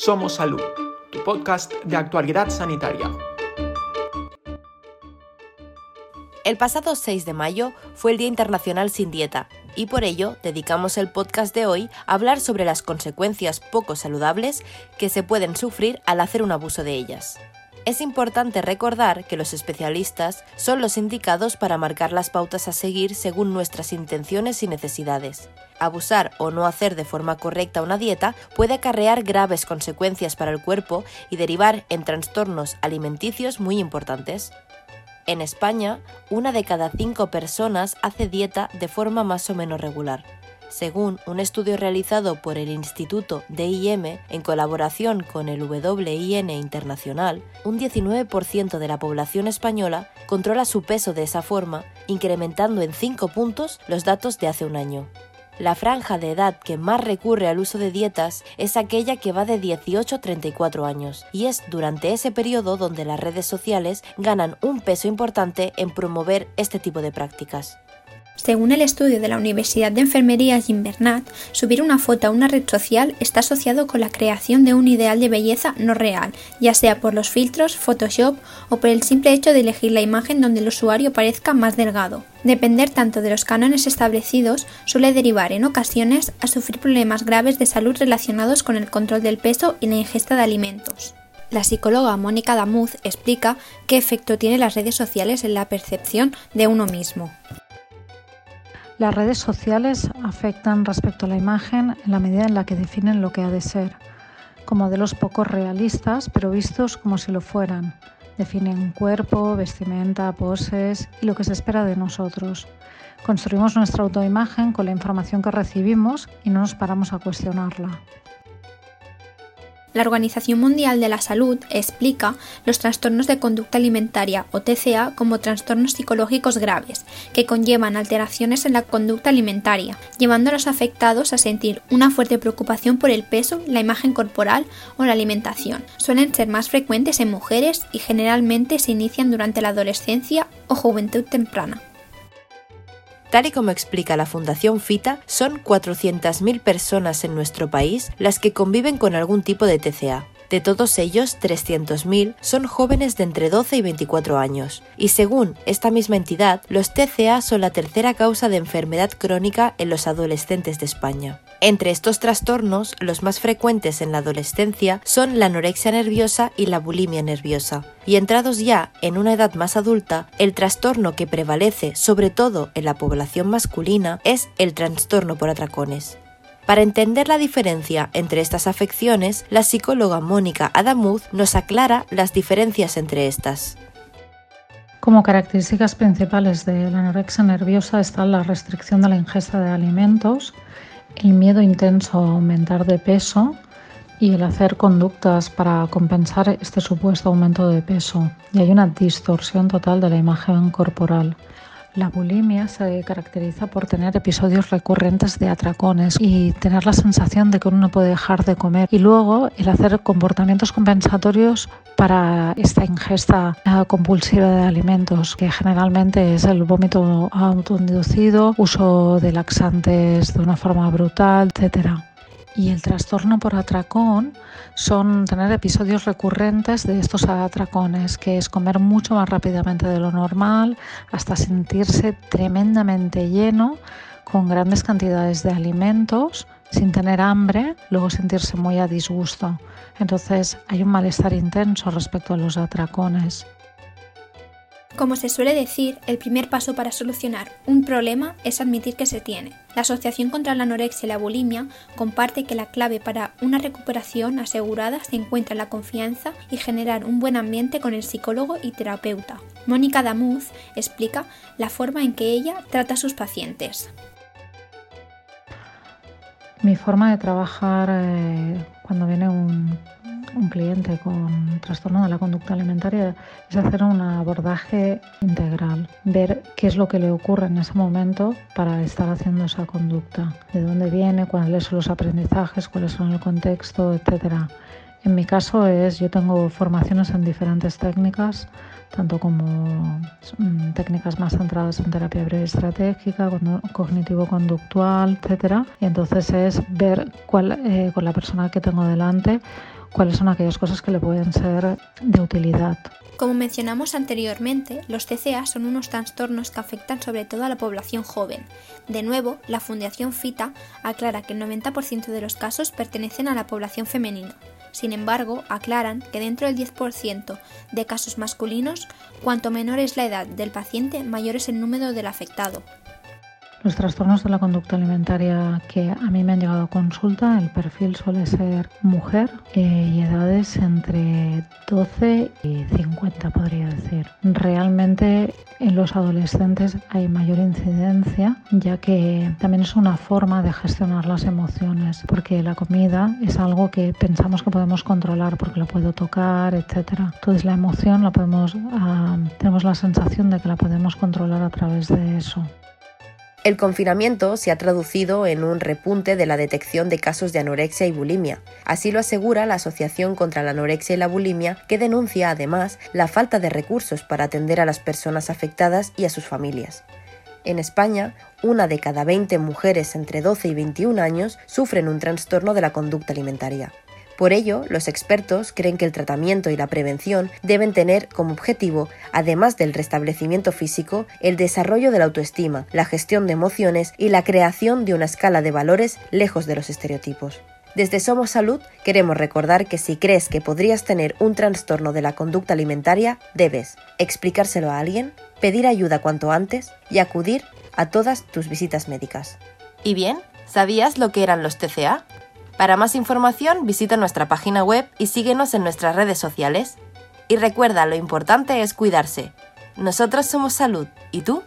Somos Salud, tu podcast de actualidad sanitaria. El pasado 6 de mayo fue el Día Internacional sin Dieta y por ello dedicamos el podcast de hoy a hablar sobre las consecuencias poco saludables que se pueden sufrir al hacer un abuso de ellas. Es importante recordar que los especialistas son los indicados para marcar las pautas a seguir según nuestras intenciones y necesidades. Abusar o no hacer de forma correcta una dieta puede acarrear graves consecuencias para el cuerpo y derivar en trastornos alimenticios muy importantes. En España, una de cada cinco personas hace dieta de forma más o menos regular. Según un estudio realizado por el Instituto DIM en colaboración con el WIN Internacional, un 19% de la población española controla su peso de esa forma, incrementando en 5 puntos los datos de hace un año. La franja de edad que más recurre al uso de dietas es aquella que va de 18 a 34 años, y es durante ese periodo donde las redes sociales ganan un peso importante en promover este tipo de prácticas. Según el estudio de la Universidad de Enfermería Jim Bernat, subir una foto a una red social está asociado con la creación de un ideal de belleza no real, ya sea por los filtros, Photoshop o por el simple hecho de elegir la imagen donde el usuario parezca más delgado. Depender tanto de los cánones establecidos suele derivar en ocasiones a sufrir problemas graves de salud relacionados con el control del peso y la ingesta de alimentos. La psicóloga Mónica Damuz explica qué efecto tienen las redes sociales en la percepción de uno mismo. Las redes sociales afectan respecto a la imagen en la medida en la que definen lo que ha de ser, como modelos poco realistas, pero vistos como si lo fueran. Definen cuerpo, vestimenta, poses y lo que se espera de nosotros. Construimos nuestra autoimagen con la información que recibimos y no nos paramos a cuestionarla. La Organización Mundial de la Salud explica los trastornos de conducta alimentaria o TCA como trastornos psicológicos graves que conllevan alteraciones en la conducta alimentaria, llevando a los afectados a sentir una fuerte preocupación por el peso, la imagen corporal o la alimentación. Suelen ser más frecuentes en mujeres y generalmente se inician durante la adolescencia o juventud temprana. Tal y como explica la Fundación FITA, son 400.000 personas en nuestro país las que conviven con algún tipo de TCA. De todos ellos, 300.000 son jóvenes de entre 12 y 24 años. Y según esta misma entidad, los TCA son la tercera causa de enfermedad crónica en los adolescentes de España. Entre estos trastornos, los más frecuentes en la adolescencia son la anorexia nerviosa y la bulimia nerviosa. Y entrados ya en una edad más adulta, el trastorno que prevalece sobre todo en la población masculina es el trastorno por atracones. Para entender la diferencia entre estas afecciones, la psicóloga Mónica Adamuz nos aclara las diferencias entre estas. Como características principales de la anorexia nerviosa están la restricción de la ingesta de alimentos, el miedo intenso a aumentar de peso y el hacer conductas para compensar este supuesto aumento de peso. Y hay una distorsión total de la imagen corporal. La bulimia se caracteriza por tener episodios recurrentes de atracones y tener la sensación de que uno no puede dejar de comer. Y luego el hacer comportamientos compensatorios para esta ingesta compulsiva de alimentos, que generalmente es el vómito autoinducido, uso de laxantes de una forma brutal, etcétera. Y el trastorno por atracón son tener episodios recurrentes de estos atracones, que es comer mucho más rápidamente de lo normal, hasta sentirse tremendamente lleno con grandes cantidades de alimentos, sin tener hambre, luego sentirse muy a disgusto. Entonces hay un malestar intenso respecto a los atracones. Como se suele decir, el primer paso para solucionar un problema es admitir que se tiene. La Asociación contra la Anorexia y la Bulimia comparte que la clave para una recuperación asegurada se encuentra en la confianza y generar un buen ambiente con el psicólogo y terapeuta. Mónica Damuz explica la forma en que ella trata a sus pacientes. Mi forma de trabajar eh, cuando viene un un cliente con trastorno de la conducta alimentaria es hacer un abordaje integral, ver qué es lo que le ocurre en ese momento para estar haciendo esa conducta, de dónde viene, cuáles son los aprendizajes, cuáles son el contexto, etcétera. En mi caso es, yo tengo formaciones en diferentes técnicas, tanto como mm, técnicas más centradas en terapia breve estratégica, cognitivo-conductual, etcétera. Y entonces es ver cuál, eh, con la persona que tengo delante cuáles son aquellas cosas que le pueden ser de utilidad. Como mencionamos anteriormente, los TCA son unos trastornos que afectan sobre todo a la población joven. De nuevo, la Fundación FITA aclara que el 90% de los casos pertenecen a la población femenina. Sin embargo, aclaran que dentro del 10% de casos masculinos, cuanto menor es la edad del paciente, mayor es el número del afectado. Los trastornos de la conducta alimentaria que a mí me han llegado a consulta, el perfil suele ser mujer eh, y edades entre 12 y 50, podría decir. Realmente en los adolescentes hay mayor incidencia, ya que también es una forma de gestionar las emociones, porque la comida es algo que pensamos que podemos controlar porque lo puedo tocar, etc. Entonces la emoción la podemos, ah, tenemos la sensación de que la podemos controlar a través de eso. El confinamiento se ha traducido en un repunte de la detección de casos de anorexia y bulimia. Así lo asegura la Asociación contra la Anorexia y la Bulimia, que denuncia además la falta de recursos para atender a las personas afectadas y a sus familias. En España, una de cada 20 mujeres entre 12 y 21 años sufren un trastorno de la conducta alimentaria. Por ello, los expertos creen que el tratamiento y la prevención deben tener como objetivo, además del restablecimiento físico, el desarrollo de la autoestima, la gestión de emociones y la creación de una escala de valores lejos de los estereotipos. Desde Somos Salud queremos recordar que si crees que podrías tener un trastorno de la conducta alimentaria, debes explicárselo a alguien, pedir ayuda cuanto antes y acudir a todas tus visitas médicas. ¿Y bien? ¿Sabías lo que eran los TCA? Para más información visita nuestra página web y síguenos en nuestras redes sociales. Y recuerda, lo importante es cuidarse. Nosotros somos salud. ¿Y tú?